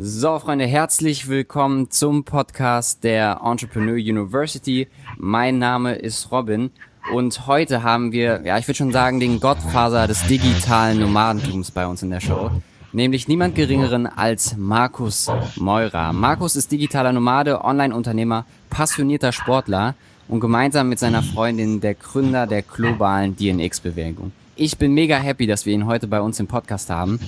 So, Freunde, herzlich willkommen zum Podcast der Entrepreneur University. Mein Name ist Robin und heute haben wir, ja, ich würde schon sagen, den Gottfaser des digitalen Nomadentums bei uns in der Show nämlich niemand geringeren als Markus Meurer. Markus ist digitaler Nomade, Online-Unternehmer, passionierter Sportler und gemeinsam mit seiner Freundin der Gründer der globalen DNX-Bewegung. Ich bin mega happy, dass wir ihn heute bei uns im Podcast haben.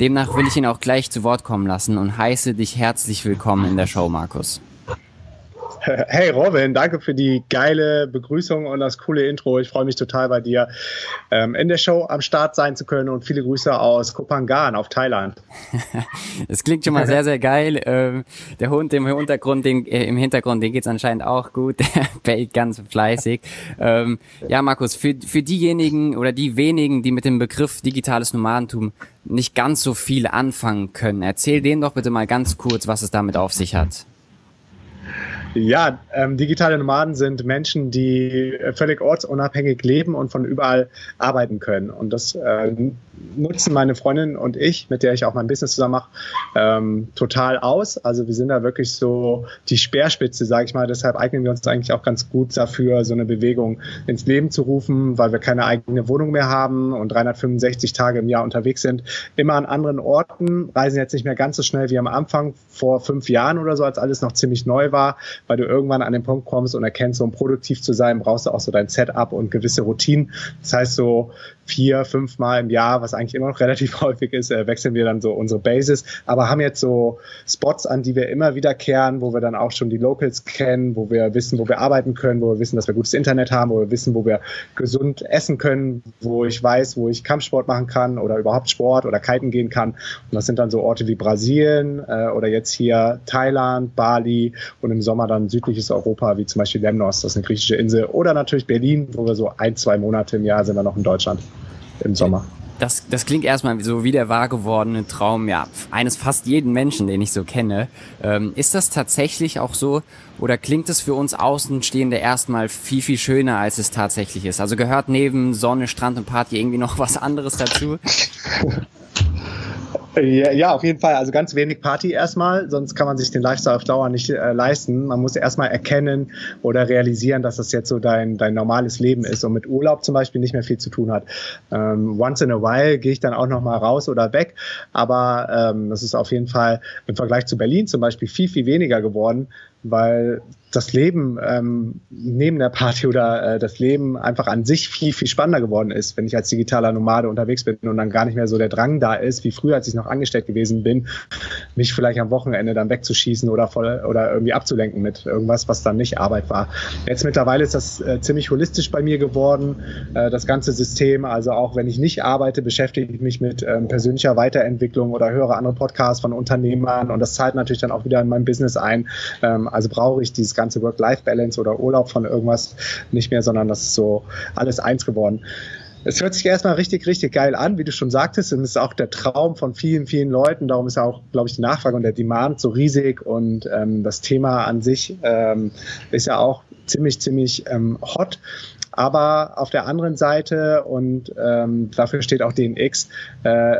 Demnach will ich ihn auch gleich zu Wort kommen lassen und heiße dich herzlich willkommen in der Show, Markus. Hey Robin, danke für die geile Begrüßung und das coole Intro. Ich freue mich total bei dir ähm, in der Show am Start sein zu können und viele Grüße aus Kopangan auf Thailand. das klingt schon mal sehr, sehr geil. Ähm, der Hund im Hintergrund, den, äh, im Hintergrund, den geht's anscheinend auch gut. Der bellt ganz fleißig. Ähm, ja, Markus, für, für diejenigen oder die wenigen, die mit dem Begriff digitales Nomadentum nicht ganz so viel anfangen können, erzähl denen doch bitte mal ganz kurz, was es damit auf sich hat. Ja, ähm, digitale Nomaden sind Menschen, die äh, völlig ortsunabhängig leben und von überall arbeiten können. Und das äh, nutzen meine Freundin und ich, mit der ich auch mein Business zusammen mache, ähm, total aus. Also wir sind da wirklich so die Speerspitze, sage ich mal. Deshalb eignen wir uns eigentlich auch ganz gut dafür, so eine Bewegung ins Leben zu rufen, weil wir keine eigene Wohnung mehr haben und 365 Tage im Jahr unterwegs sind. Immer an anderen Orten, reisen jetzt nicht mehr ganz so schnell wie am Anfang vor fünf Jahren oder so, als alles noch ziemlich neu war weil du irgendwann an den Punkt kommst und erkennst, um produktiv zu sein, brauchst du auch so dein Setup und gewisse Routinen. Das heißt, so vier, fünf Mal im Jahr, was eigentlich immer noch relativ häufig ist, äh, wechseln wir dann so unsere Bases, aber haben jetzt so Spots, an die wir immer wieder kehren, wo wir dann auch schon die Locals kennen, wo wir wissen, wo wir arbeiten können, wo wir wissen, dass wir gutes Internet haben, wo wir wissen, wo wir gesund essen können, wo ich weiß, wo ich Kampfsport machen kann oder überhaupt Sport oder Kiten gehen kann. Und das sind dann so Orte wie Brasilien äh, oder jetzt hier Thailand, Bali und im Sommer dann südliches Europa, wie zum Beispiel Lemnos, das ist eine griechische Insel, oder natürlich Berlin, wo wir so ein, zwei Monate im Jahr sind wir noch in Deutschland im Sommer. Das, das klingt erstmal so wie der wahr gewordene Traum, ja, eines fast jeden Menschen, den ich so kenne. Ähm, ist das tatsächlich auch so oder klingt es für uns Außenstehende erstmal viel, viel schöner, als es tatsächlich ist? Also gehört neben Sonne, Strand und Party irgendwie noch was anderes dazu? Ja, ja, auf jeden Fall. Also ganz wenig Party erstmal, sonst kann man sich den Lifestyle auf Dauer nicht äh, leisten. Man muss erstmal erkennen oder realisieren, dass das jetzt so dein, dein normales Leben ist und mit Urlaub zum Beispiel nicht mehr viel zu tun hat. Ähm, once in a while gehe ich dann auch nochmal raus oder weg, aber ähm, das ist auf jeden Fall im Vergleich zu Berlin zum Beispiel viel, viel weniger geworden, weil das Leben ähm, neben der Party oder äh, das Leben einfach an sich viel, viel spannender geworden ist, wenn ich als digitaler Nomade unterwegs bin und dann gar nicht mehr so der Drang da ist, wie früher, als ich noch angestellt gewesen bin, mich vielleicht am Wochenende dann wegzuschießen oder voll oder irgendwie abzulenken mit irgendwas, was dann nicht Arbeit war. Jetzt mittlerweile ist das äh, ziemlich holistisch bei mir geworden, äh, das ganze System. Also auch wenn ich nicht arbeite, beschäftige ich mich mit ähm, persönlicher Weiterentwicklung oder höre andere Podcasts von Unternehmern und das zahlt natürlich dann auch wieder in mein Business ein. Ähm, also brauche ich dieses ganze Work-Life-Balance oder Urlaub von irgendwas nicht mehr, sondern das ist so alles eins geworden. Es hört sich erstmal richtig, richtig geil an, wie du schon sagtest. Und es ist auch der Traum von vielen, vielen Leuten. Darum ist auch, glaube ich, die Nachfrage und der Demand so riesig. Und ähm, das Thema an sich ähm, ist ja auch ziemlich, ziemlich ähm, hot. Aber auf der anderen Seite, und ähm, dafür steht auch DNX, äh,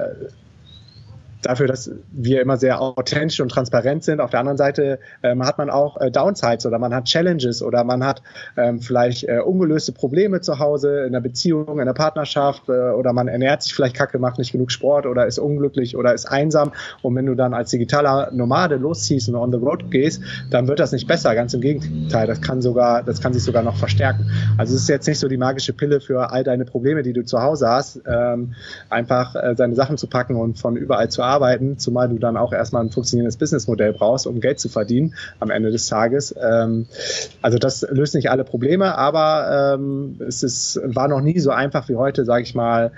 dafür, dass wir immer sehr authentisch und transparent sind. Auf der anderen Seite ähm, hat man auch äh, Downsides oder man hat Challenges oder man hat ähm, vielleicht äh, ungelöste Probleme zu Hause in der Beziehung, in der Partnerschaft äh, oder man ernährt sich vielleicht kacke, macht nicht genug Sport oder ist unglücklich oder ist einsam. Und wenn du dann als digitaler Nomade losziehst und on the road gehst, dann wird das nicht besser. Ganz im Gegenteil, das kann sogar, das kann sich sogar noch verstärken. Also es ist jetzt nicht so die magische Pille für all deine Probleme, die du zu Hause hast, ähm, einfach äh, seine Sachen zu packen und von überall zu arbeiten arbeiten, zumal du dann auch erstmal ein funktionierendes Businessmodell brauchst, um Geld zu verdienen am Ende des Tages. Ähm, also das löst nicht alle Probleme, aber ähm, es ist, war noch nie so einfach wie heute, sage ich mal,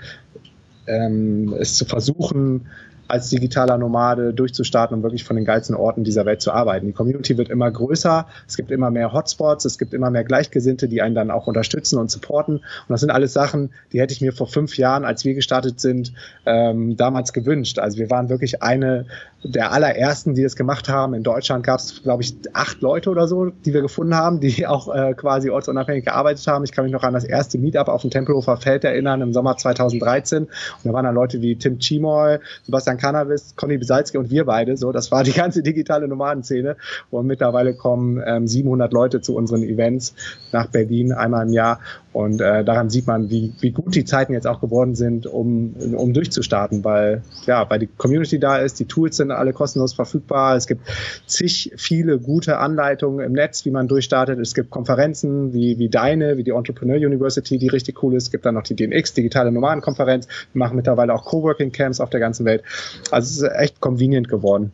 ähm, es zu versuchen, als digitaler Nomade durchzustarten und wirklich von den geilsten Orten dieser Welt zu arbeiten. Die Community wird immer größer, es gibt immer mehr Hotspots, es gibt immer mehr Gleichgesinnte, die einen dann auch unterstützen und supporten. Und das sind alles Sachen, die hätte ich mir vor fünf Jahren, als wir gestartet sind, ähm, damals gewünscht. Also wir waren wirklich eine der allerersten, die das gemacht haben. In Deutschland gab es, glaube ich, acht Leute oder so, die wir gefunden haben, die auch äh, quasi ortsunabhängig gearbeitet haben. Ich kann mich noch an das erste Meetup auf dem Tempelhofer Feld erinnern im Sommer 2013. Und da waren dann Leute wie Tim Chimoy, Sebastian Cannabis, Conny Besalski und wir beide. So, das war die ganze digitale Nomadenszene. Und mittlerweile kommen ähm, 700 Leute zu unseren Events nach Berlin einmal im Jahr. Und äh, daran sieht man, wie, wie gut die Zeiten jetzt auch geworden sind, um, um durchzustarten, weil ja, weil die Community da ist, die Tools sind alle kostenlos verfügbar. Es gibt zig viele gute Anleitungen im Netz, wie man durchstartet. Es gibt Konferenzen wie, wie deine, wie die Entrepreneur University, die richtig cool ist. Es gibt dann noch die DNX, digitale Nomadenkonferenz. Wir machen mittlerweile auch Coworking Camps auf der ganzen Welt. Also es ist echt convenient geworden.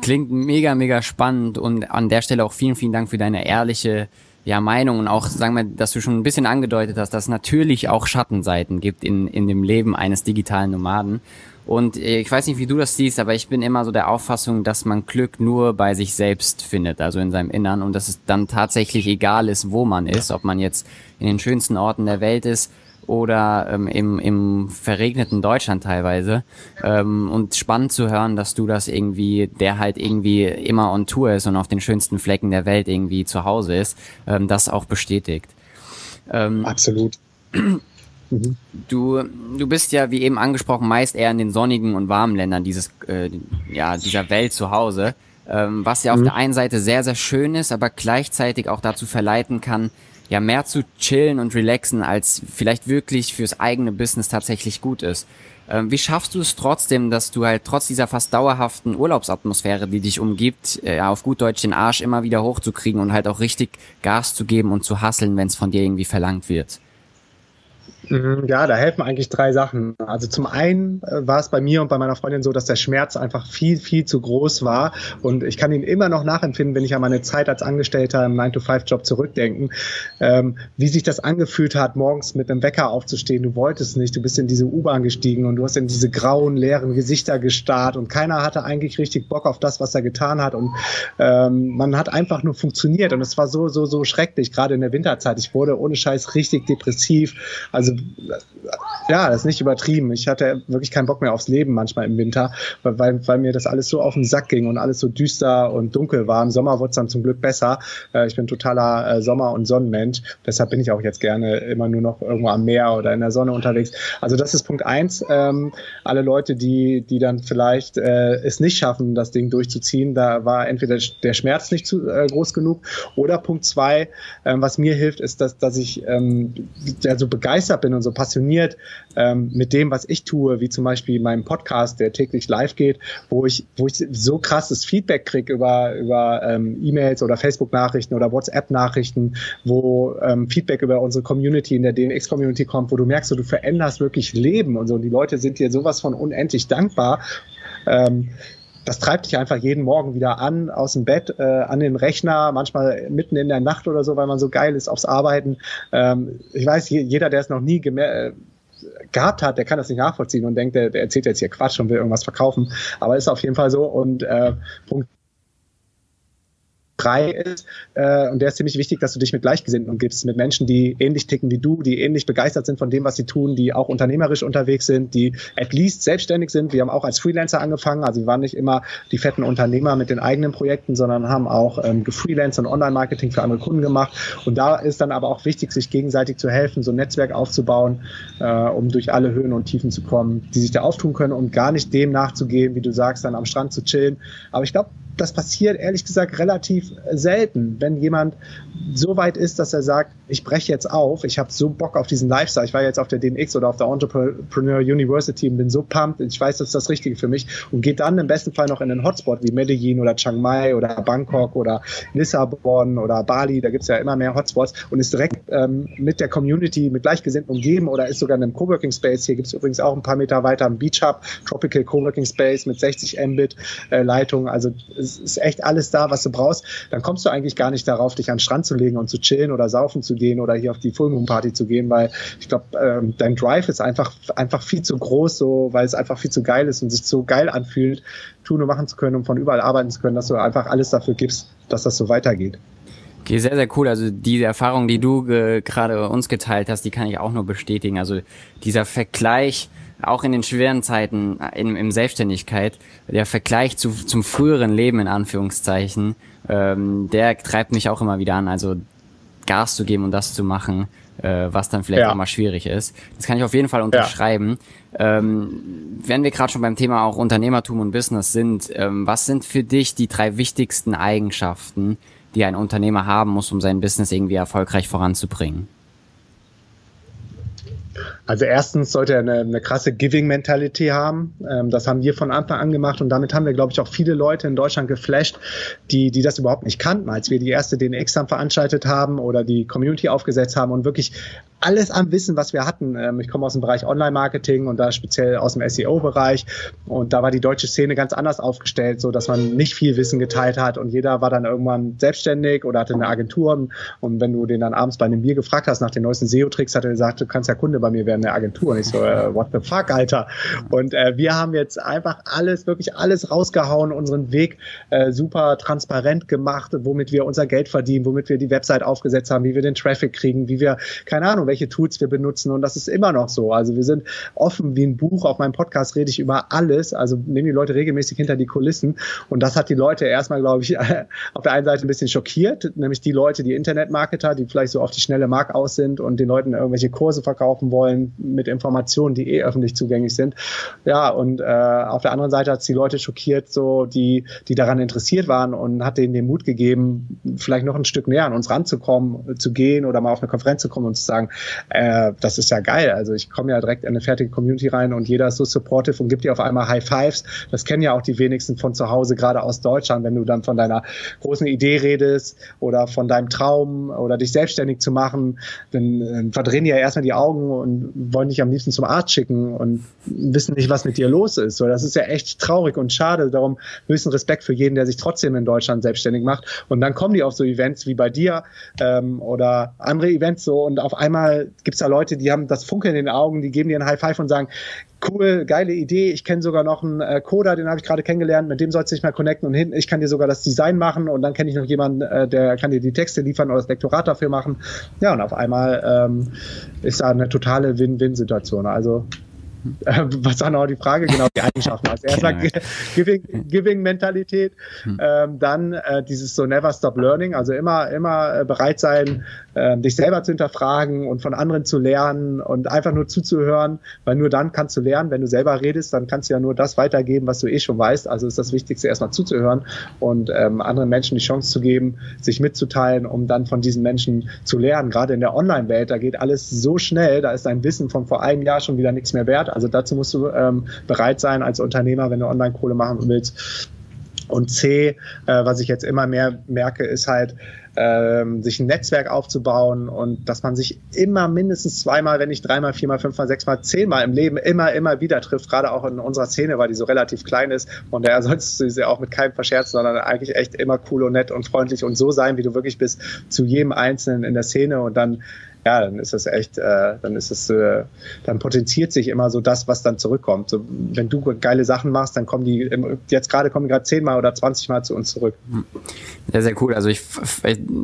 Klingt mega, mega spannend und an der Stelle auch vielen, vielen Dank für deine ehrliche ja, Meinung und auch, sagen wir, dass du schon ein bisschen angedeutet hast, dass es natürlich auch Schattenseiten gibt in, in dem Leben eines digitalen Nomaden. Und äh, ich weiß nicht, wie du das siehst, aber ich bin immer so der Auffassung, dass man Glück nur bei sich selbst findet, also in seinem Innern und dass es dann tatsächlich egal ist, wo man ist, ob man jetzt in den schönsten Orten der Welt ist oder ähm, im, im verregneten Deutschland teilweise. Ähm, und spannend zu hören, dass du das irgendwie, der halt irgendwie immer on Tour ist und auf den schönsten Flecken der Welt irgendwie zu Hause ist, ähm, das auch bestätigt. Ähm, Absolut. Du, du bist ja, wie eben angesprochen, meist eher in den sonnigen und warmen Ländern dieses, äh, ja, dieser Welt zu Hause, ähm, was ja mhm. auf der einen Seite sehr, sehr schön ist, aber gleichzeitig auch dazu verleiten kann, ja mehr zu chillen und relaxen, als vielleicht wirklich fürs eigene Business tatsächlich gut ist. Ähm, wie schaffst du es trotzdem, dass du halt trotz dieser fast dauerhaften Urlaubsatmosphäre, die dich umgibt, äh, auf gut Deutsch den Arsch immer wieder hochzukriegen und halt auch richtig Gas zu geben und zu hasseln, wenn es von dir irgendwie verlangt wird? Mhm, ja, da helfen eigentlich drei Sachen. Also zum einen äh, war es bei mir und bei meiner Freundin so, dass der Schmerz einfach viel, viel zu groß war. Und ich kann ihn immer noch nachempfinden, wenn ich an meine Zeit als Angestellter im 9-to-5-Job zurückdenken, ähm, wie sich das angefühlt hat, morgens mit einem Wecker aufzustehen. Du wolltest nicht, du bist in diese U-Bahn gestiegen und du hast in diese grauen, leeren Gesichter gestarrt und keiner hatte eigentlich richtig Bock auf das, was er getan hat. Und ähm, man hat einfach nur funktioniert. Und es war so, so, so schrecklich, gerade in der Winterzeit. Ich wurde ohne Scheiß richtig depressiv. Also ja, das ist nicht übertrieben. Ich hatte wirklich keinen Bock mehr aufs Leben manchmal im Winter, weil, weil mir das alles so auf den Sack ging und alles so düster und dunkel war. Im Sommer wurde es dann zum Glück besser. Äh, ich bin totaler äh, Sommer- und Sonnenmensch. Deshalb bin ich auch jetzt gerne immer nur noch irgendwo am Meer oder in der Sonne unterwegs. Also das ist Punkt eins. Ähm, alle Leute, die, die dann vielleicht äh, es nicht schaffen, das Ding durchzuziehen, da war entweder der Schmerz nicht zu groß genug oder Punkt zwei, ähm, was mir hilft, ist, dass, dass ich ähm, so begeistert bin und so passioniert ähm, mit dem, was ich tue, wie zum Beispiel meinem Podcast, der täglich live geht, wo ich, wo ich so krasses Feedback kriege über, über ähm, E-Mails oder Facebook-Nachrichten oder WhatsApp-Nachrichten, wo ähm, Feedback über unsere Community in der DNX-Community kommt, wo du merkst, so, du veränderst wirklich Leben und so. Und die Leute sind dir sowas von unendlich dankbar. Ähm, das treibt dich einfach jeden Morgen wieder an, aus dem Bett, äh, an den Rechner, manchmal mitten in der Nacht oder so, weil man so geil ist aufs Arbeiten. Ähm, ich weiß, jeder, der es noch nie äh, gehabt hat, der kann das nicht nachvollziehen und denkt, der, der erzählt jetzt hier Quatsch und will irgendwas verkaufen. Aber ist auf jeden Fall so. Und äh, Punkt drei ist, äh, und der ist ziemlich wichtig, dass du dich mit Gleichgesinnten umgibst, mit Menschen, die ähnlich ticken wie du, die ähnlich begeistert sind von dem, was sie tun, die auch unternehmerisch unterwegs sind, die at least selbstständig sind. Wir haben auch als Freelancer angefangen, also wir waren nicht immer die fetten Unternehmer mit den eigenen Projekten, sondern haben auch ähm, gefreelanced und Online-Marketing für andere Kunden gemacht. Und da ist dann aber auch wichtig, sich gegenseitig zu helfen, so ein Netzwerk aufzubauen, äh, um durch alle Höhen und Tiefen zu kommen, die sich da auftun können und gar nicht dem nachzugehen, wie du sagst, dann am Strand zu chillen. Aber ich glaube, das passiert ehrlich gesagt relativ selten, wenn jemand so weit ist, dass er sagt, ich breche jetzt auf, ich habe so Bock auf diesen Lifestyle, ich war jetzt auf der DNX oder auf der Entrepreneur University und bin so pumped, ich weiß, das ist das Richtige für mich und geht dann im besten Fall noch in einen Hotspot wie Medellin oder Chiang Mai oder Bangkok oder Lissabon oder Bali, da gibt's ja immer mehr Hotspots und ist direkt ähm, mit der Community, mit Gleichgesinnten umgeben oder ist sogar in einem Coworking Space, hier gibt's übrigens auch ein paar Meter weiter einen Beach Hub, Tropical Coworking Space mit 60 Mbit äh, Leitung, also es ist echt alles da, was du brauchst. Dann kommst du eigentlich gar nicht darauf, dich an den Strand zu legen und zu chillen oder saufen zu gehen oder hier auf die Full Moon Party zu gehen, weil ich glaube, ähm, dein Drive ist einfach, einfach viel zu groß, so, weil es einfach viel zu geil ist und sich so geil anfühlt, tun und machen zu können, um von überall arbeiten zu können, dass du einfach alles dafür gibst, dass das so weitergeht. Okay, sehr, sehr cool. Also diese Erfahrung, die du gerade uns geteilt hast, die kann ich auch nur bestätigen. Also dieser Vergleich, auch in den schweren Zeiten in, in Selbstständigkeit, der Vergleich zu, zum früheren Leben in Anführungszeichen, ähm, der treibt mich auch immer wieder an. Also Gas zu geben und das zu machen, äh, was dann vielleicht ja. auch mal schwierig ist. Das kann ich auf jeden Fall unterschreiben. Ja. Ähm, wenn wir gerade schon beim Thema auch Unternehmertum und Business sind, ähm, was sind für dich die drei wichtigsten Eigenschaften, die ein Unternehmer haben muss, um sein Business irgendwie erfolgreich voranzubringen? Also erstens sollte er eine, eine krasse Giving-Mentality haben. Ähm, das haben wir von Anfang an gemacht und damit haben wir, glaube ich, auch viele Leute in Deutschland geflasht, die, die das überhaupt nicht kannten, als wir die erste DNX dann veranstaltet haben oder die Community aufgesetzt haben und wirklich alles an Wissen, was wir hatten. Ähm, ich komme aus dem Bereich Online-Marketing und da speziell aus dem SEO-Bereich und da war die deutsche Szene ganz anders aufgestellt, so dass man nicht viel Wissen geteilt hat und jeder war dann irgendwann selbstständig oder hatte eine Agentur und wenn du den dann abends bei einem Bier gefragt hast nach den neuesten SEO-Tricks, hat er gesagt, du kannst ja Kunde bei mir werden, eine Agentur. Und ich so, äh, what the fuck, Alter? Und äh, wir haben jetzt einfach alles, wirklich alles rausgehauen, unseren Weg äh, super transparent gemacht, womit wir unser Geld verdienen, womit wir die Website aufgesetzt haben, wie wir den Traffic kriegen, wie wir, keine Ahnung, welche Tools wir benutzen. Und das ist immer noch so. Also wir sind offen wie ein Buch. Auf meinem Podcast rede ich über alles. Also nehmen die Leute regelmäßig hinter die Kulissen. Und das hat die Leute erstmal, glaube ich, auf der einen Seite ein bisschen schockiert, nämlich die Leute, die Internetmarketer, die vielleicht so auf die schnelle Mark aus sind und den Leuten irgendwelche Kurse verkaufen wollen mit Informationen, die eh öffentlich zugänglich sind. Ja, und äh, auf der anderen Seite hat es die Leute schockiert, so die, die daran interessiert waren und hat denen den Mut gegeben, vielleicht noch ein Stück näher an uns ranzukommen, zu gehen oder mal auf eine Konferenz zu kommen und zu sagen, äh, das ist ja geil. Also ich komme ja direkt in eine fertige Community rein und jeder ist so supportive und gibt dir auf einmal High Fives. Das kennen ja auch die wenigsten von zu Hause, gerade aus Deutschland, wenn du dann von deiner großen Idee redest oder von deinem Traum oder dich selbstständig zu machen, dann äh, verdrehen die ja erstmal die Augen und wollen dich am liebsten zum Arzt schicken und wissen nicht, was mit dir los ist. So, das ist ja echt traurig und schade. Darum höchsten Respekt für jeden, der sich trotzdem in Deutschland selbstständig macht. Und dann kommen die auf so Events wie bei dir ähm, oder andere Events so und auf einmal gibt es da Leute, die haben das Funkeln in den Augen, die geben dir ein High Five und sagen, cool, geile Idee. Ich kenne sogar noch einen äh, Coder, den habe ich gerade kennengelernt, mit dem sollst du dich mal connecten und hinten, ich kann dir sogar das Design machen und dann kenne ich noch jemanden, äh, der kann dir die Texte liefern oder das Lektorat dafür machen. Ja, und auf einmal ähm, ist da eine totale Win-Win-Situation. Also äh, was war noch die Frage? Genau, die Eigenschaften. Also erstmal genau. Giving, Giving Mentalität, hm. ähm, dann äh, dieses so Never Stop Learning, also immer, immer äh, bereit sein, äh, dich selber zu hinterfragen und von anderen zu lernen und einfach nur zuzuhören, weil nur dann kannst du lernen. Wenn du selber redest, dann kannst du ja nur das weitergeben, was du eh schon weißt. Also ist das Wichtigste erstmal zuzuhören und ähm, anderen Menschen die Chance zu geben, sich mitzuteilen, um dann von diesen Menschen zu lernen. Gerade in der Online-Welt, da geht alles so schnell, da ist dein Wissen von vor einem Jahr schon wieder nichts mehr wert. Also dazu musst du ähm, bereit sein als Unternehmer, wenn du Online-Kohle machen willst. Und C, äh, was ich jetzt immer mehr merke, ist halt, ähm, sich ein Netzwerk aufzubauen und dass man sich immer mindestens zweimal, wenn nicht dreimal, viermal, fünfmal, sechsmal, zehnmal im Leben immer, immer wieder trifft, gerade auch in unserer Szene, weil die so relativ klein ist. Und daher sollst du sie auch mit keinem verscherzen, sondern eigentlich echt immer cool und nett und freundlich und so sein, wie du wirklich bist, zu jedem Einzelnen in der Szene. Und dann ja, dann ist das echt, äh, dann ist es, äh, dann potenziert sich immer so das, was dann zurückkommt. So, wenn du geile Sachen machst, dann kommen die, jetzt gerade kommen gerade zehnmal oder zwanzigmal zu uns zurück. Sehr, sehr cool. Also ich,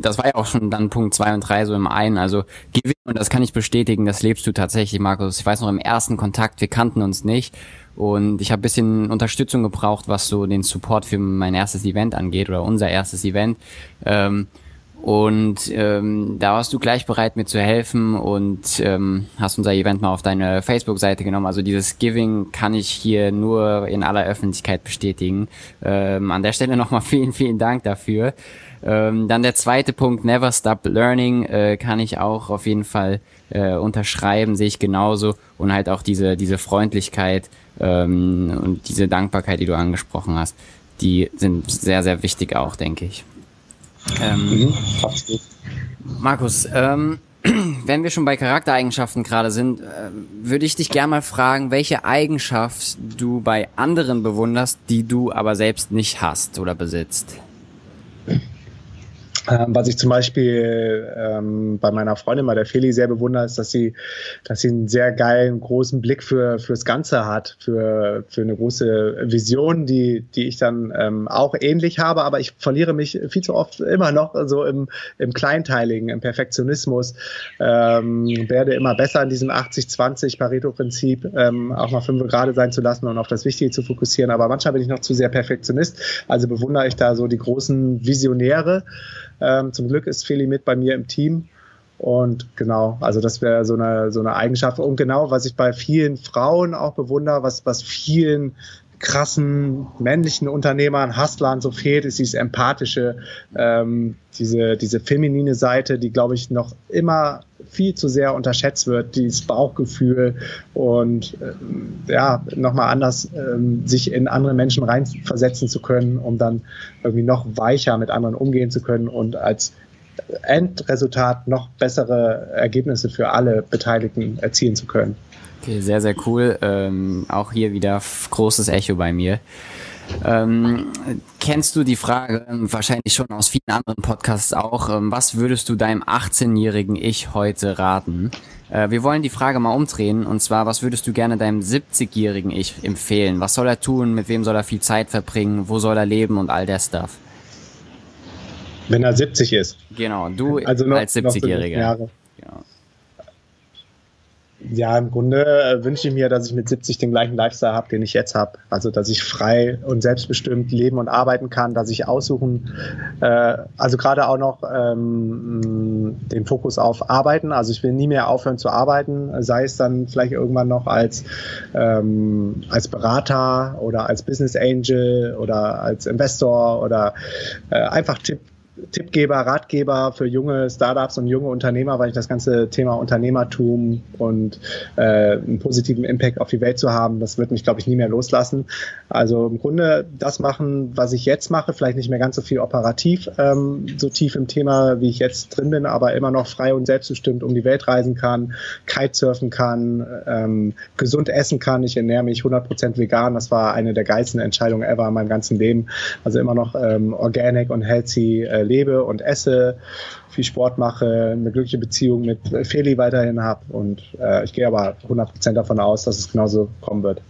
das war ja auch schon dann Punkt zwei und drei so im einen. Also Gewinn, und das kann ich bestätigen, das lebst du tatsächlich, Markus. Ich weiß noch im ersten Kontakt, wir kannten uns nicht. Und ich habe bisschen Unterstützung gebraucht, was so den Support für mein erstes Event angeht oder unser erstes Event. Ähm, und ähm, da warst du gleich bereit, mir zu helfen und ähm, hast unser Event mal auf deine Facebook-Seite genommen. Also dieses Giving kann ich hier nur in aller Öffentlichkeit bestätigen. Ähm, an der Stelle nochmal vielen, vielen Dank dafür. Ähm, dann der zweite Punkt, Never Stop Learning, äh, kann ich auch auf jeden Fall äh, unterschreiben, sehe ich genauso. Und halt auch diese, diese Freundlichkeit ähm, und diese Dankbarkeit, die du angesprochen hast, die sind sehr, sehr wichtig auch, denke ich. Ähm, mhm, Markus, ähm, wenn wir schon bei Charaktereigenschaften gerade sind, äh, würde ich dich gerne mal fragen, welche Eigenschaft du bei anderen bewunderst, die du aber selbst nicht hast oder besitzt. Ähm, was ich zum Beispiel ähm, bei meiner Freundin, bei der Feli, sehr bewundere, ist, dass sie, dass sie einen sehr geilen, großen Blick für fürs Ganze hat, für, für eine große Vision, die, die ich dann ähm, auch ähnlich habe, aber ich verliere mich viel zu oft immer noch so im, im Kleinteiligen, im Perfektionismus, ähm, werde immer besser in diesem 80-20 Pareto-Prinzip, ähm, auch mal fünf gerade sein zu lassen und auf das Wichtige zu fokussieren, aber manchmal bin ich noch zu sehr Perfektionist, also bewundere ich da so die großen Visionäre, ähm, zum Glück ist Feli mit bei mir im Team. Und genau, also das wäre so eine, so eine Eigenschaft. Und genau, was ich bei vielen Frauen auch bewundere, was, was vielen krassen männlichen Unternehmern, Hustlern so fehlt, ist dieses empathische, ähm, diese, diese feminine Seite, die, glaube ich, noch immer viel zu sehr unterschätzt wird, dieses Bauchgefühl und ähm, ja, nochmal anders ähm, sich in andere Menschen reinversetzen zu können, um dann irgendwie noch weicher mit anderen umgehen zu können und als Endresultat noch bessere Ergebnisse für alle Beteiligten erzielen zu können. Okay, sehr, sehr cool. Ähm, auch hier wieder großes Echo bei mir. Ähm, kennst du die Frage, ähm, wahrscheinlich schon aus vielen anderen Podcasts auch, ähm, was würdest du deinem 18-jährigen Ich heute raten? Äh, wir wollen die Frage mal umdrehen und zwar, was würdest du gerne deinem 70-jährigen Ich empfehlen? Was soll er tun? Mit wem soll er viel Zeit verbringen? Wo soll er leben und all der Stuff? Wenn er 70 ist. Genau, du also noch, als 70-Jähriger. Genau. Ja, im Grunde äh, wünsche ich mir, dass ich mit 70 den gleichen Lifestyle habe, den ich jetzt habe. Also, dass ich frei und selbstbestimmt leben und arbeiten kann, dass ich aussuchen, äh, also gerade auch noch ähm, den Fokus auf Arbeiten. Also, ich will nie mehr aufhören zu arbeiten, sei es dann vielleicht irgendwann noch als, ähm, als Berater oder als Business Angel oder als Investor oder äh, einfach Tipp, Tippgeber, Ratgeber für junge Startups und junge Unternehmer, weil ich das ganze Thema Unternehmertum und äh, einen positiven Impact auf die Welt zu haben, das wird mich, glaube ich, nie mehr loslassen. Also im Grunde das machen, was ich jetzt mache, vielleicht nicht mehr ganz so viel operativ, ähm, so tief im Thema, wie ich jetzt drin bin, aber immer noch frei und selbstbestimmt um die Welt reisen kann, Kitesurfen kann, ähm, gesund essen kann. Ich ernähre mich 100% vegan. Das war eine der geilsten Entscheidungen ever in meinem ganzen Leben. Also immer noch ähm, organic und healthy äh, lebe und esse, viel Sport mache, eine glückliche Beziehung mit Feli weiterhin habe und äh, ich gehe aber 100% davon aus, dass es genauso kommen wird.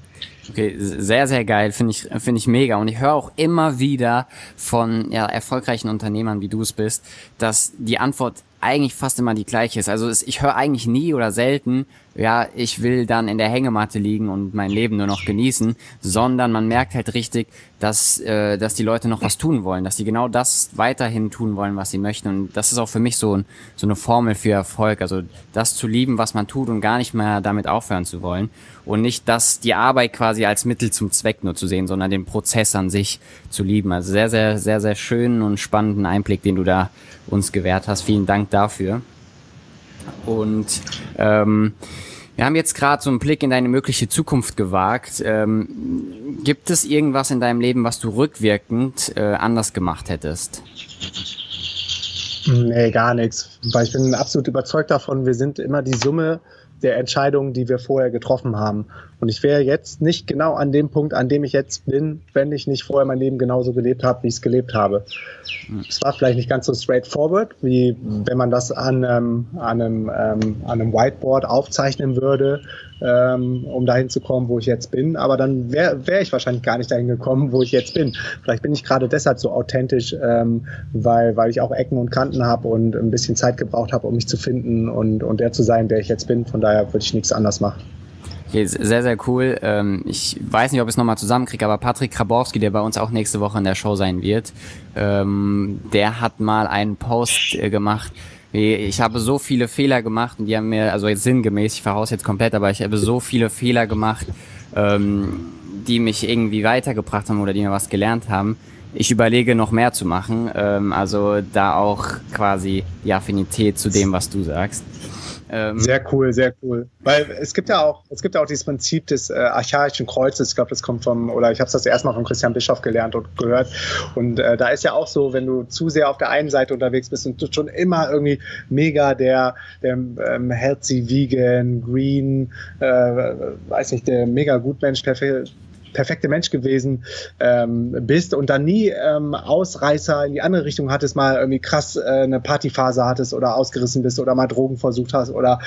Okay, sehr, sehr geil, finde ich, finde ich mega. Und ich höre auch immer wieder von ja, erfolgreichen Unternehmern, wie du es bist, dass die Antwort eigentlich fast immer die gleiche ist. Also ich höre eigentlich nie oder selten, ja, ich will dann in der Hängematte liegen und mein Leben nur noch genießen, sondern man merkt halt richtig, dass, äh, dass die Leute noch was tun wollen, dass sie genau das weiterhin tun wollen, was sie möchten. Und das ist auch für mich so, ein, so eine Formel für Erfolg. Also das zu lieben, was man tut und gar nicht mehr damit aufhören zu wollen. Und nicht das, die Arbeit quasi als Mittel zum Zweck nur zu sehen, sondern den Prozess an sich zu lieben. Also sehr, sehr, sehr, sehr schönen und spannenden Einblick, den du da uns gewährt hast. Vielen Dank dafür. Und ähm, wir haben jetzt gerade so einen Blick in deine mögliche Zukunft gewagt. Ähm, gibt es irgendwas in deinem Leben, was du rückwirkend äh, anders gemacht hättest? Nee, gar nichts. Weil ich bin absolut überzeugt davon, wir sind immer die Summe der Entscheidungen, die wir vorher getroffen haben. Und ich wäre jetzt nicht genau an dem Punkt, an dem ich jetzt bin, wenn ich nicht vorher mein Leben genauso gelebt habe, wie ich es gelebt habe. Es war vielleicht nicht ganz so straightforward, wie wenn man das an, ähm, an, einem, ähm, an einem Whiteboard aufzeichnen würde, ähm, um dahin zu kommen, wo ich jetzt bin. Aber dann wäre wär ich wahrscheinlich gar nicht dahin gekommen, wo ich jetzt bin. Vielleicht bin ich gerade deshalb so authentisch, ähm, weil, weil ich auch Ecken und Kanten habe und ein bisschen Zeit gebraucht habe, um mich zu finden und, und der zu sein, der ich jetzt bin. Von daher würde ich nichts anders machen. Okay, sehr, sehr cool. Ähm, ich weiß nicht, ob ich es nochmal zusammenkriege, aber Patrick Krabowski, der bei uns auch nächste Woche in der Show sein wird, ähm, der hat mal einen Post äh, gemacht. Ich habe so viele Fehler gemacht und die haben mir, also jetzt sinngemäß, ich verhaus jetzt komplett, aber ich habe so viele Fehler gemacht, ähm, die mich irgendwie weitergebracht haben oder die mir was gelernt haben. Ich überlege noch mehr zu machen, also da auch quasi die Affinität zu dem, was du sagst. Ähm, sehr cool, sehr cool. Weil es gibt ja auch, es gibt ja auch dieses Prinzip des äh, archaischen Kreuzes. Ich glaube, das kommt vom, oder ich habe es das erstmal von Christian Bischoff gelernt und gehört. Und äh, da ist ja auch so, wenn du zu sehr auf der einen Seite unterwegs bist und du schon immer irgendwie mega der, der ähm, healthy, vegan, green, äh, weiß nicht, der mega Gutmensch, perfekt perfekte Mensch gewesen ähm, bist und dann nie ähm, Ausreißer in die andere Richtung hattest, mal irgendwie krass äh, eine Partyphase hattest oder ausgerissen bist oder mal Drogen versucht hast oder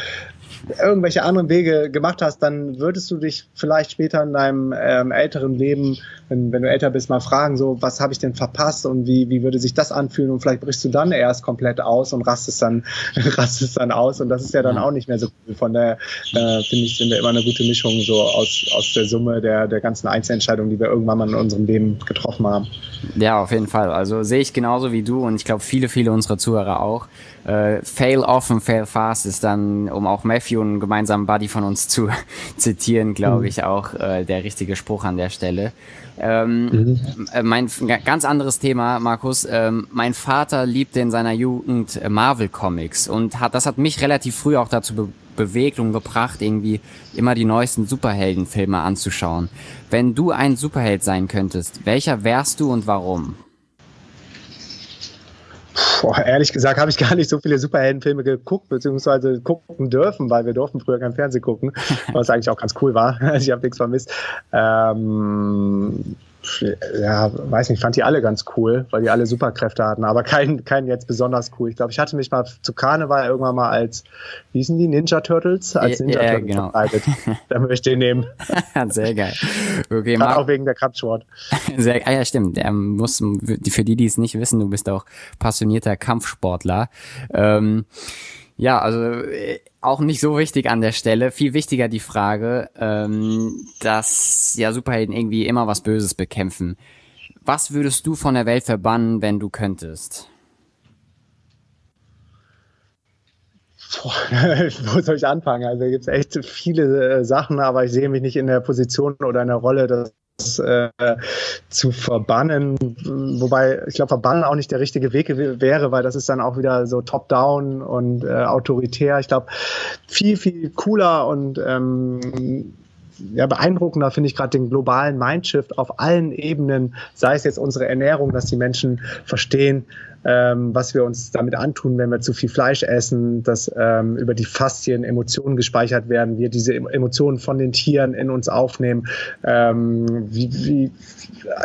irgendwelche anderen Wege gemacht hast, dann würdest du dich vielleicht später in deinem ähm, älteren Leben, wenn, wenn du älter bist, mal fragen, so, was habe ich denn verpasst und wie, wie würde sich das anfühlen und vielleicht brichst du dann erst komplett aus und rastest dann, rastest dann aus und das ist ja dann auch nicht mehr so cool. Von der, äh, finde ich, sind wir immer eine gute Mischung so aus, aus der Summe der, der ganzen Einzelentscheidungen, die wir irgendwann mal in unserem Leben getroffen haben. Ja, auf jeden Fall. Also sehe ich genauso wie du und ich glaube viele, viele unserer Zuhörer auch. Äh, fail often, fail fast ist dann, um auch Matthew, einen gemeinsamen Buddy von uns zu zitieren, glaube mhm. ich, auch äh, der richtige Spruch an der Stelle. Ähm, mhm. Äh, mein ganz anderes Thema, Markus. Ähm, mein Vater liebte in seiner Jugend äh, Marvel Comics und hat das hat mich relativ früh auch dazu be bewegt und gebracht, irgendwie immer die neuesten Superheldenfilme anzuschauen. Wenn du ein Superheld sein könntest, welcher wärst du und warum? Boah, ehrlich gesagt habe ich gar nicht so viele Superheldenfilme geguckt, beziehungsweise gucken dürfen, weil wir durften früher kein Fernsehen gucken, was eigentlich auch ganz cool war. Also ich habe nichts vermisst. Ähm, ja, weiß nicht, fand die alle ganz cool, weil die alle Superkräfte hatten, aber keinen kein jetzt besonders cool. Ich glaube, ich hatte mich mal zu Karneval irgendwann mal als, wie hießen die, Ninja Turtles? Als Ninja ja, Turtles genau. verkleidet. da möchte ich den nehmen. Sehr geil. Okay, Gerade auch wegen der Kampfsport. Sehr, ah ja, stimmt. Der muss, für die, die es nicht wissen, du bist auch passionierter Kampfsportler. Ähm, ja, also äh, auch nicht so wichtig an der Stelle. Viel wichtiger die Frage, ähm, dass ja Superhelden irgendwie immer was Böses bekämpfen. Was würdest du von der Welt verbannen, wenn du könntest? Wo soll ich anfangen? Also gibt es echt viele äh, Sachen, aber ich sehe mich nicht in der Position oder in der Rolle, dass äh, zu verbannen, wobei ich glaube, verbannen auch nicht der richtige Weg wäre, weil das ist dann auch wieder so top-down und äh, autoritär. Ich glaube, viel, viel cooler und ähm, ja, beeindruckender finde ich gerade den globalen Mindshift auf allen Ebenen, sei es jetzt unsere Ernährung, dass die Menschen verstehen, ähm, was wir uns damit antun, wenn wir zu viel Fleisch essen, dass ähm, über die Faszien Emotionen gespeichert werden, wir diese Emotionen von den Tieren in uns aufnehmen, ähm, wie, wie,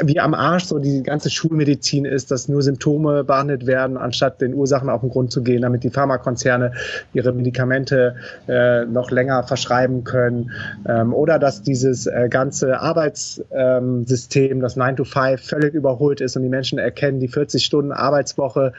wie am Arsch so die ganze Schulmedizin ist, dass nur Symptome behandelt werden, anstatt den Ursachen auf den Grund zu gehen, damit die Pharmakonzerne ihre Medikamente äh, noch länger verschreiben können. Ähm, dass dieses äh, ganze Arbeitssystem, das 9 to 5, völlig überholt ist und die Menschen erkennen, die 40 Stunden Arbeitswoche Woche,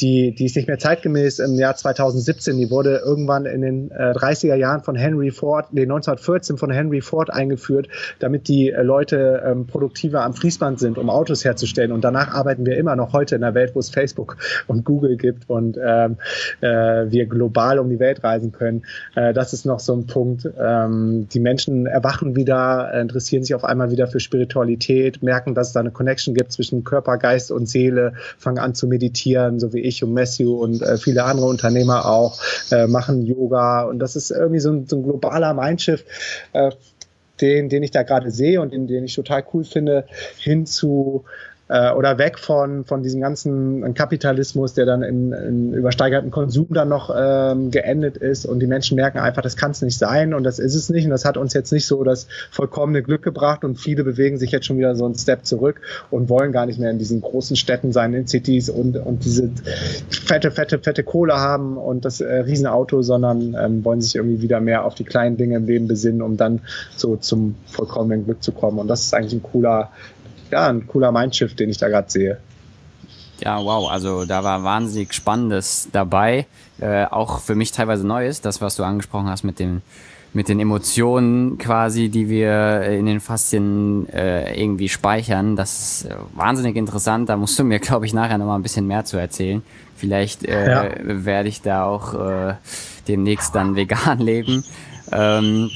die, die ist nicht mehr zeitgemäß im Jahr 2017. Die wurde irgendwann in den äh, 30er Jahren von Henry Ford, nee, 1914 von Henry Ford eingeführt, damit die äh, Leute ähm, produktiver am Fließband sind, um Autos herzustellen. Und danach arbeiten wir immer noch heute in einer Welt, wo es Facebook und Google gibt und ähm, äh, wir global um die Welt reisen können. Äh, das ist noch so ein Punkt. Ähm, die Menschen erwachen wieder, interessieren sich auf einmal wieder für Spiritualität, merken, dass es da eine Connection gibt zwischen Körper, Geist und Seele, fangen an zu meditieren meditieren, so wie ich und Matthew und äh, viele andere Unternehmer auch, äh, machen Yoga. Und das ist irgendwie so ein, so ein globaler Mindshift, äh, den, den ich da gerade sehe und den, den ich total cool finde, hin zu äh, oder weg von, von diesem ganzen Kapitalismus, der dann in, in übersteigerten Konsum dann noch ähm, geendet ist. Und die Menschen merken einfach, das kann es nicht sein und das ist es nicht. Und das hat uns jetzt nicht so das vollkommene Glück gebracht. Und viele bewegen sich jetzt schon wieder so einen Step zurück und wollen gar nicht mehr in diesen großen Städten sein, in Cities und, und diese fette, fette, fette Kohle haben und das äh, Riesenauto, sondern ähm, wollen sich irgendwie wieder mehr auf die kleinen Dinge im Leben besinnen, um dann so zum vollkommenen Glück zu kommen. Und das ist eigentlich ein cooler ja, ein cooler Mindshift, den ich da gerade sehe. Ja, wow, also da war wahnsinnig Spannendes dabei, äh, auch für mich teilweise Neues, das, was du angesprochen hast mit dem mit den Emotionen quasi, die wir in den Faszien äh, irgendwie speichern. Das ist äh, wahnsinnig interessant. Da musst du mir, glaube ich, nachher nochmal ein bisschen mehr zu erzählen. Vielleicht äh, ja. werde ich da auch äh, demnächst dann vegan leben. Ähm,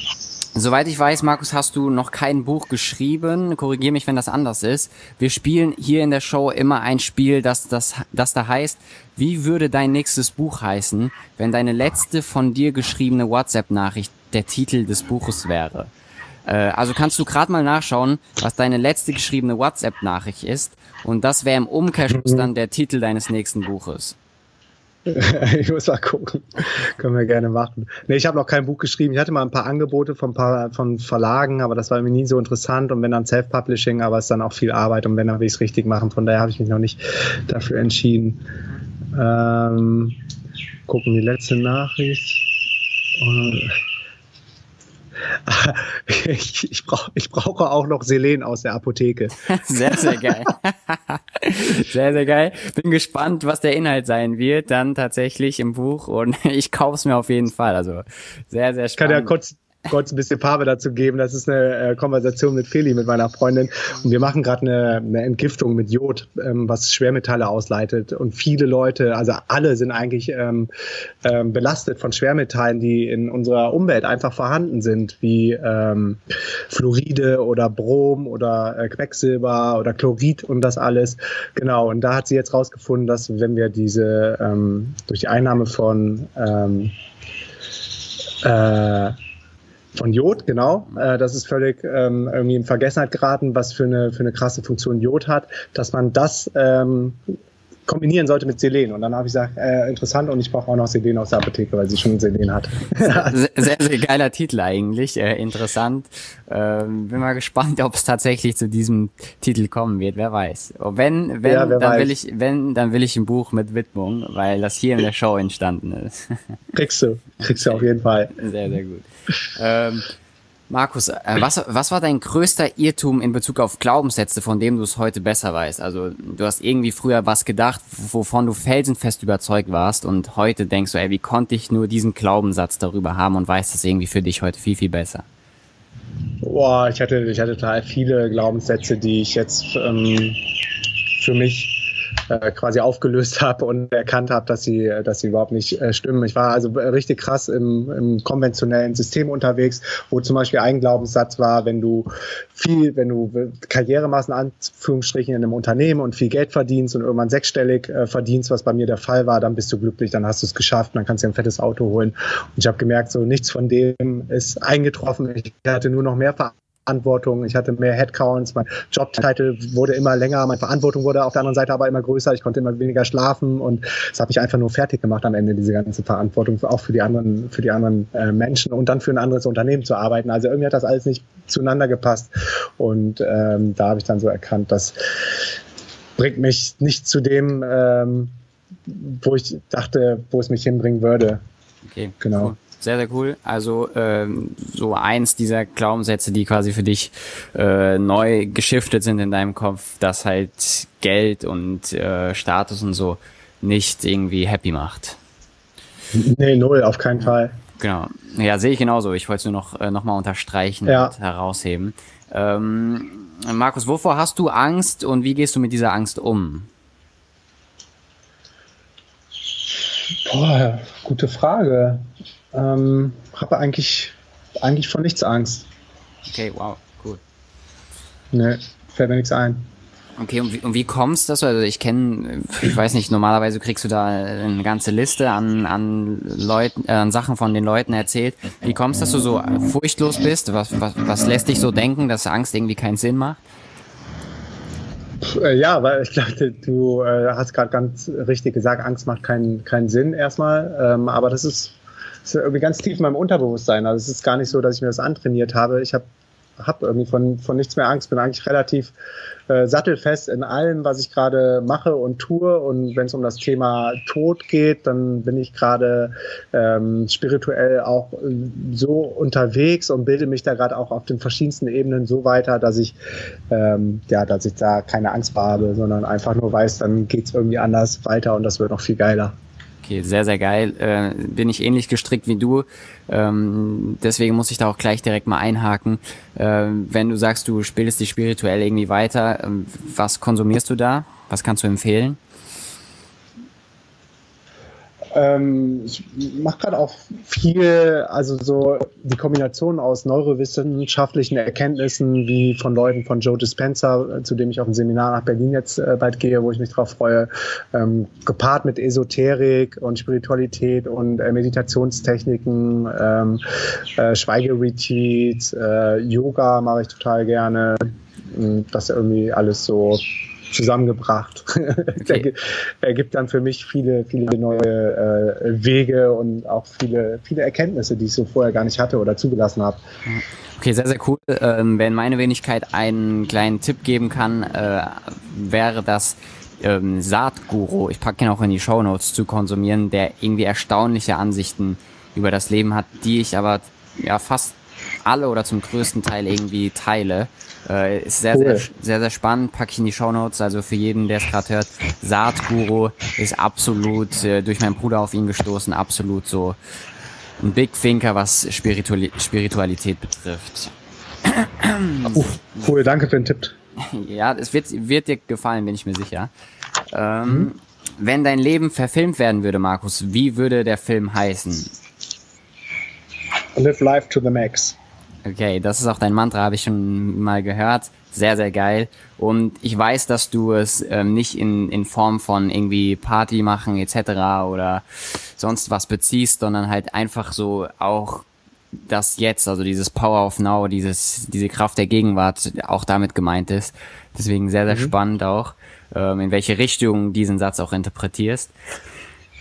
Soweit ich weiß, Markus, hast du noch kein Buch geschrieben. Korrigiere mich, wenn das anders ist. Wir spielen hier in der Show immer ein Spiel, das, das, das da heißt, wie würde dein nächstes Buch heißen, wenn deine letzte von dir geschriebene WhatsApp-Nachricht der Titel des Buches wäre? Äh, also kannst du gerade mal nachschauen, was deine letzte geschriebene WhatsApp-Nachricht ist. Und das wäre im Umkehrschluss mhm. dann der Titel deines nächsten Buches. ich muss mal gucken. Können wir gerne machen. Nee, ich habe noch kein Buch geschrieben. Ich hatte mal ein paar Angebote von, paar, von Verlagen, aber das war mir nie so interessant. Und wenn dann Self-Publishing, aber es ist dann auch viel Arbeit und wenn, dann will ich es richtig machen. Von daher habe ich mich noch nicht dafür entschieden. Ähm, gucken die letzte Nachricht. Und ich, ich, brauch, ich brauche auch noch Selen aus der Apotheke. Sehr, sehr geil. Sehr, sehr geil. Bin gespannt, was der Inhalt sein wird, dann tatsächlich im Buch und ich kaufe es mir auf jeden Fall. Also sehr, sehr spannend. Ich kann ja kurz kurz ein bisschen Farbe dazu geben. Das ist eine äh, Konversation mit Feli, mit meiner Freundin. Und wir machen gerade eine, eine Entgiftung mit Jod, ähm, was Schwermetalle ausleitet. Und viele Leute, also alle sind eigentlich ähm, ähm, belastet von Schwermetallen, die in unserer Umwelt einfach vorhanden sind, wie ähm, Fluoride oder Brom oder äh, Quecksilber oder Chlorid und das alles. Genau. Und da hat sie jetzt rausgefunden, dass wenn wir diese ähm, durch die Einnahme von ähm, äh, von Jod, genau. Äh, das ist völlig ähm, irgendwie in Vergessenheit geraten, was für eine, für eine krasse Funktion Jod hat, dass man das ähm, kombinieren sollte mit Selen. Und dann habe ich gesagt, äh, interessant und ich brauche auch noch Selen aus der Apotheke, weil sie schon Selen hat. sehr, sehr, sehr geiler Titel eigentlich, äh, interessant. Ähm, bin mal gespannt, ob es tatsächlich zu diesem Titel kommen wird, wer weiß. Und wenn, wenn, ja, dann weiß. will ich, wenn, dann will ich ein Buch mit Widmung, weil das hier in der Show entstanden ist. kriegst du, kriegst du auf jeden Fall. Sehr, sehr gut. Ähm, Markus, äh, was, was war dein größter Irrtum in Bezug auf Glaubenssätze, von dem du es heute besser weißt? Also du hast irgendwie früher was gedacht, wovon du felsenfest überzeugt warst und heute denkst du, ey, wie konnte ich nur diesen Glaubenssatz darüber haben und weißt das irgendwie für dich heute viel, viel besser? Boah, ich hatte, ich hatte total viele Glaubenssätze, die ich jetzt ähm, für mich äh, quasi aufgelöst habe und erkannt habe, dass sie, dass sie überhaupt nicht äh, stimmen. Ich war also richtig krass im, im konventionellen System unterwegs, wo zum Beispiel ein Glaubenssatz war, wenn du viel, wenn du Karriere in Anführungsstrichen in einem Unternehmen und viel Geld verdienst und irgendwann sechsstellig äh, verdienst, was bei mir der Fall war, dann bist du glücklich, dann hast du es geschafft, dann kannst du dir ein fettes Auto holen. Und ich habe gemerkt, so nichts von dem ist eingetroffen. Ich hatte nur noch mehr Verantwortung Verantwortung, ich hatte mehr Headcounts, mein Jobtitel wurde immer länger, meine Verantwortung wurde auf der anderen Seite aber immer größer, ich konnte immer weniger schlafen und es hat mich einfach nur fertig gemacht am Ende, diese ganze Verantwortung, auch für die anderen, für die anderen äh, Menschen und dann für ein anderes Unternehmen zu arbeiten. Also irgendwie hat das alles nicht zueinander gepasst und ähm, da habe ich dann so erkannt, das bringt mich nicht zu dem, ähm, wo ich dachte, wo es mich hinbringen würde. Okay, genau. Cool. Sehr, sehr cool. Also ähm, so eins dieser Glaubenssätze, die quasi für dich äh, neu geschiftet sind in deinem Kopf, dass halt Geld und äh, Status und so nicht irgendwie happy macht. Nee, null, auf keinen Fall. Genau. Ja, sehe ich genauso. Ich wollte es nur noch, äh, noch mal unterstreichen ja. und herausheben. Ähm, Markus, wovor hast du Angst und wie gehst du mit dieser Angst um? Boah, gute Frage. Ähm, habe eigentlich, eigentlich vor nichts Angst. Okay, wow, cool. Ne, fällt mir nichts ein. Okay, und wie, und wie kommst du das? Also ich kenne, ich weiß nicht, normalerweise kriegst du da eine ganze Liste an, an Leuten, äh, an Sachen von den Leuten erzählt. Wie kommst du, dass du so furchtlos bist? Was, was, was lässt dich so denken, dass Angst irgendwie keinen Sinn macht? Äh, ja, weil ich glaube, du äh, hast gerade ganz richtig gesagt, Angst macht keinen keinen Sinn erstmal. Ähm, aber das ist ist irgendwie ganz tief in meinem Unterbewusstsein. Also es ist gar nicht so, dass ich mir das antrainiert habe. Ich habe hab irgendwie von, von nichts mehr Angst, bin eigentlich relativ äh, sattelfest in allem, was ich gerade mache und tue. Und wenn es um das Thema Tod geht, dann bin ich gerade ähm, spirituell auch so unterwegs und bilde mich da gerade auch auf den verschiedensten Ebenen so weiter, dass ich ähm, ja, dass ich da keine Angst habe, sondern einfach nur weiß, dann geht's irgendwie anders weiter und das wird noch viel geiler. Okay, sehr, sehr geil. Äh, bin ich ähnlich gestrickt wie du. Ähm, deswegen muss ich da auch gleich direkt mal einhaken. Äh, wenn du sagst, du spielst dich spirituell irgendwie weiter, ähm, was konsumierst du da? Was kannst du empfehlen? Ähm, ich mache gerade auch viel, also so die Kombination aus neurowissenschaftlichen Erkenntnissen, wie von Leuten von Joe Dispenza, zu dem ich auf ein Seminar nach Berlin jetzt äh, bald gehe, wo ich mich drauf freue, ähm, gepaart mit Esoterik und Spiritualität und äh, Meditationstechniken, ähm, äh, Schweigeretreats, äh, Yoga mache ich total gerne. Das irgendwie alles so zusammengebracht. Okay. ergibt dann für mich viele, viele neue äh, Wege und auch viele, viele Erkenntnisse, die ich so vorher gar nicht hatte oder zugelassen habe. Okay, sehr, sehr cool. Ähm, wenn meine Wenigkeit einen kleinen Tipp geben kann, äh, wäre das ähm, Saatguru, ich packe ihn auch in die Show Notes zu konsumieren, der irgendwie erstaunliche Ansichten über das Leben hat, die ich aber ja fast alle oder zum größten Teil irgendwie teile. Äh, ist sehr, cool. sehr, sehr, sehr spannend. Packe ich in die Show Notes. Also für jeden, der es gerade hört, Saatguru ist absolut äh, durch meinen Bruder auf ihn gestoßen, absolut so ein Big Thinker, was Spiritual Spiritualität betrifft. Uh, cool, danke für den Tipp. Ja, es wird, wird dir gefallen, bin ich mir sicher. Ähm, mhm. Wenn dein Leben verfilmt werden würde, Markus, wie würde der Film heißen? Live life to the max. Okay, das ist auch dein Mantra, habe ich schon mal gehört. Sehr, sehr geil. Und ich weiß, dass du es ähm, nicht in, in Form von irgendwie Party machen etc. oder sonst was beziehst, sondern halt einfach so auch das jetzt, also dieses Power of Now, dieses, diese Kraft der Gegenwart auch damit gemeint ist. Deswegen sehr, sehr mhm. spannend auch, ähm, in welche Richtung diesen Satz auch interpretierst.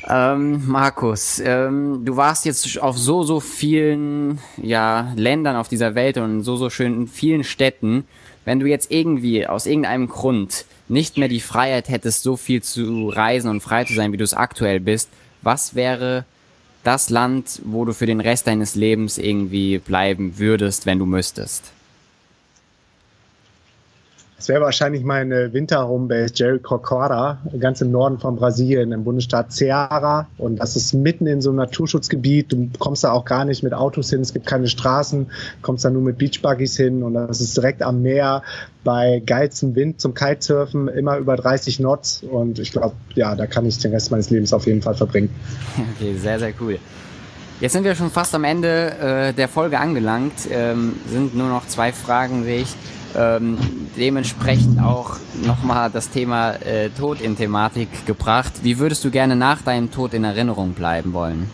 Ähm, Markus, ähm, du warst jetzt auf so, so vielen ja, Ländern auf dieser Welt und so, so schön in vielen Städten. Wenn du jetzt irgendwie aus irgendeinem Grund nicht mehr die Freiheit hättest, so viel zu reisen und frei zu sein, wie du es aktuell bist, was wäre das Land, wo du für den Rest deines Lebens irgendwie bleiben würdest, wenn du müsstest? Das wäre wahrscheinlich meine Winter-Homebase Jericoacoara, ganz im Norden von Brasilien, im Bundesstaat Ceará. Und das ist mitten in so einem Naturschutzgebiet. Du kommst da auch gar nicht mit Autos hin, es gibt keine Straßen, kommst da nur mit Beachbuggies hin. Und das ist direkt am Meer bei geilstem Wind zum Kitesurfen, immer über 30 Knots. Und ich glaube, ja, da kann ich den Rest meines Lebens auf jeden Fall verbringen. Okay, sehr, sehr cool. Jetzt sind wir schon fast am Ende äh, der Folge angelangt. Ähm, sind nur noch zwei Fragen, sehe ich. Ähm, dementsprechend auch nochmal das Thema äh, Tod in Thematik gebracht. Wie würdest du gerne nach deinem Tod in Erinnerung bleiben wollen?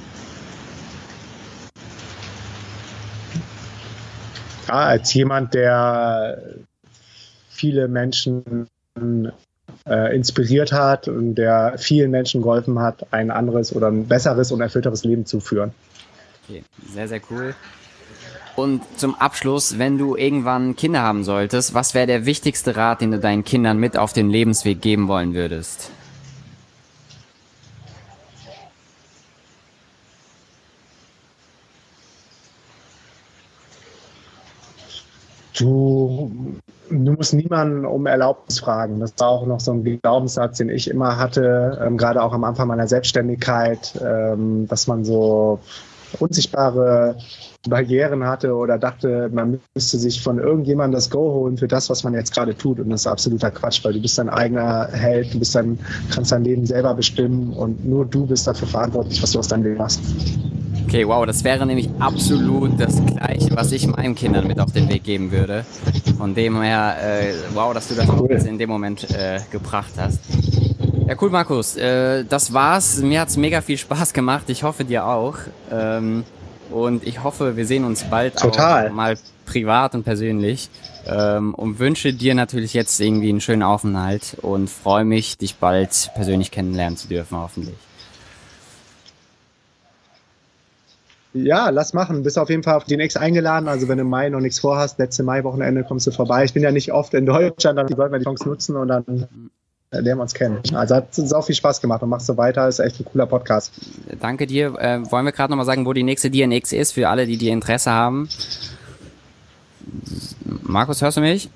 Ja, als jemand, der viele Menschen äh, inspiriert hat und der vielen Menschen geholfen hat, ein anderes oder ein besseres und erfüllteres Leben zu führen. Okay, sehr, sehr cool. Und zum Abschluss, wenn du irgendwann Kinder haben solltest, was wäre der wichtigste Rat, den du deinen Kindern mit auf den Lebensweg geben wollen würdest? Du, du musst niemanden um Erlaubnis fragen. Das war auch noch so ein Glaubenssatz, den ich immer hatte, ähm, gerade auch am Anfang meiner Selbstständigkeit, ähm, dass man so unsichtbare Barrieren hatte oder dachte, man müsste sich von irgendjemandem das Go holen für das, was man jetzt gerade tut. Und das ist absoluter Quatsch, weil du bist dein eigener Held, du bist dein, kannst dein Leben selber bestimmen und nur du bist dafür verantwortlich, was du aus deinem Leben machst. Okay, wow, das wäre nämlich absolut das Gleiche, was ich meinen Kindern mit auf den Weg geben würde. Von dem her, äh, wow, dass du das cool. in dem Moment äh, gebracht hast. Ja, cool, Markus. Äh, das war's. Mir hat's mega viel Spaß gemacht. Ich hoffe dir auch. Ähm, und ich hoffe, wir sehen uns bald Total. auch mal privat und persönlich. Ähm, und wünsche dir natürlich jetzt irgendwie einen schönen Aufenthalt und freue mich, dich bald persönlich kennenlernen zu dürfen, hoffentlich. Ja, lass machen. Bist auf jeden Fall auf die nächste eingeladen. Also wenn du im Mai noch nichts vorhast, letzte Mai-Wochenende kommst du vorbei. Ich bin ja nicht oft in Deutschland, dann sollten wir die Chance nutzen und dann lernen wir uns kennen. Also hat uns auch viel Spaß gemacht und machst so weiter. Ist echt ein cooler Podcast. Danke dir. Äh, wollen wir gerade nochmal sagen, wo die nächste DNX ist, für alle, die die Interesse haben? Markus, hörst du mich?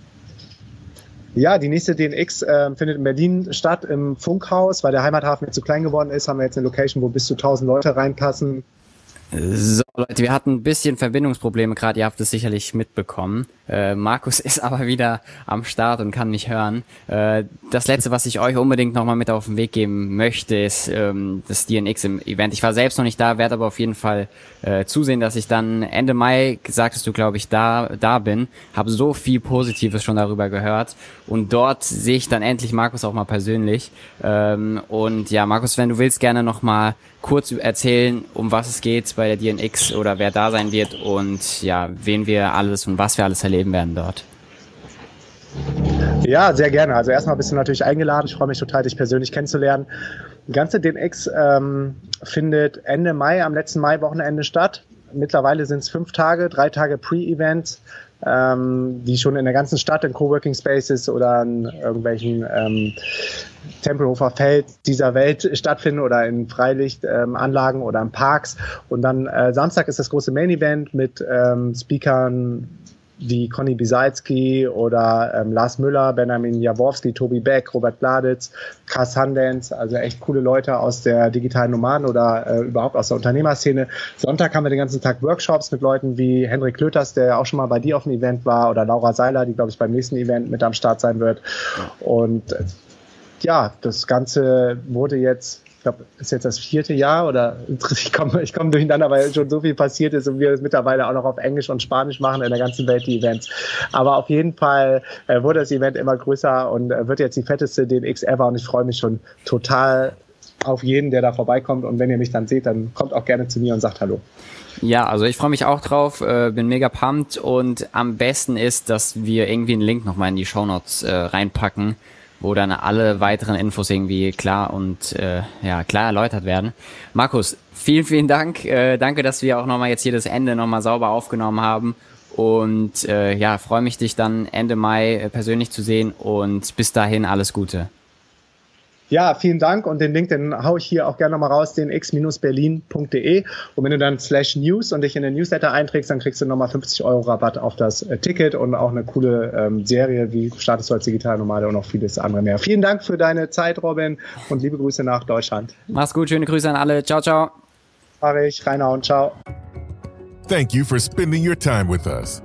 Ja, die nächste DNX äh, findet in Berlin statt, im Funkhaus, weil der Heimathafen jetzt zu klein geworden ist, haben wir jetzt eine Location, wo bis zu 1000 Leute reinpassen. So, Leute, wir hatten ein bisschen Verbindungsprobleme gerade, ihr habt es sicherlich mitbekommen. Äh, Markus ist aber wieder am Start und kann mich hören. Äh, das letzte, was ich euch unbedingt nochmal mit auf den Weg geben möchte, ist ähm, das DNX im Event. Ich war selbst noch nicht da, werde aber auf jeden Fall äh, zusehen, dass ich dann Ende Mai, sagtest du, glaube ich, da, da bin. Habe so viel Positives schon darüber gehört. Und dort sehe ich dann endlich Markus auch mal persönlich. Ähm, und ja, Markus, wenn du willst, gerne nochmal kurz erzählen, um was es geht bei der DNX oder wer da sein wird und ja, wen wir alles und was wir alles erleben werden dort. Ja, sehr gerne. Also erstmal bist du natürlich eingeladen. Ich freue mich total, dich persönlich kennenzulernen. Ganze DNX ähm, findet Ende Mai, am letzten Mai-Wochenende statt. Mittlerweile sind es fünf Tage, drei Tage Pre-Events, ähm, die schon in der ganzen Stadt in Coworking Spaces oder in irgendwelchen ähm, Tempelhofer Feld dieser Welt stattfinden oder in Freilichtanlagen ähm, oder in Parks. Und dann äh, Samstag ist das große Main Event mit ähm, Speakern wie Conny Bisalski oder ähm, Lars Müller, Benjamin Jaworski, Tobi Beck, Robert Bladitz, Krass Handens, also echt coole Leute aus der digitalen Nomaden oder äh, überhaupt aus der Unternehmerszene. Sonntag haben wir den ganzen Tag Workshops mit Leuten wie Henrik Klöters, der auch schon mal bei dir auf dem Event war, oder Laura Seiler, die, glaube ich, beim nächsten Event mit am Start sein wird. Und äh, ja, das Ganze wurde jetzt ich glaube, ist jetzt das vierte Jahr oder ich komme ich komm durcheinander, weil schon so viel passiert ist und wir es mittlerweile auch noch auf Englisch und Spanisch machen in der ganzen Welt die Events. Aber auf jeden Fall äh, wurde das Event immer größer und äh, wird jetzt die fetteste DNX ever und ich freue mich schon total auf jeden, der da vorbeikommt und wenn ihr mich dann seht, dann kommt auch gerne zu mir und sagt Hallo. Ja, also ich freue mich auch drauf, äh, bin mega pumped und am besten ist, dass wir irgendwie einen Link nochmal in die Shownotes äh, reinpacken wo dann alle weiteren Infos irgendwie klar und äh, ja klar erläutert werden. Markus, vielen, vielen Dank. Äh, danke, dass wir auch nochmal jetzt hier das Ende nochmal sauber aufgenommen haben. Und äh, ja, freue mich, dich dann Ende Mai äh, persönlich zu sehen und bis dahin alles Gute. Ja, vielen Dank und den Link, den hau ich hier auch gerne nochmal raus, den x-berlin.de und wenn du dann slash news und dich in den Newsletter einträgst, dann kriegst du nochmal 50 Euro Rabatt auf das äh, Ticket und auch eine coole ähm, Serie wie Startest du als Digitalnomade und noch vieles andere mehr. Vielen Dank für deine Zeit, Robin und liebe Grüße nach Deutschland. Mach's gut, schöne Grüße an alle. Ciao, ciao. Mach ich, reinhauen, ciao. Thank you for spending your time with us.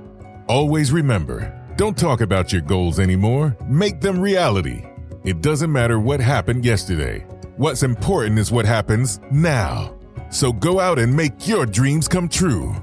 Always remember, don't talk about your goals anymore, make them reality. It doesn't matter what happened yesterday. What's important is what happens now. So go out and make your dreams come true.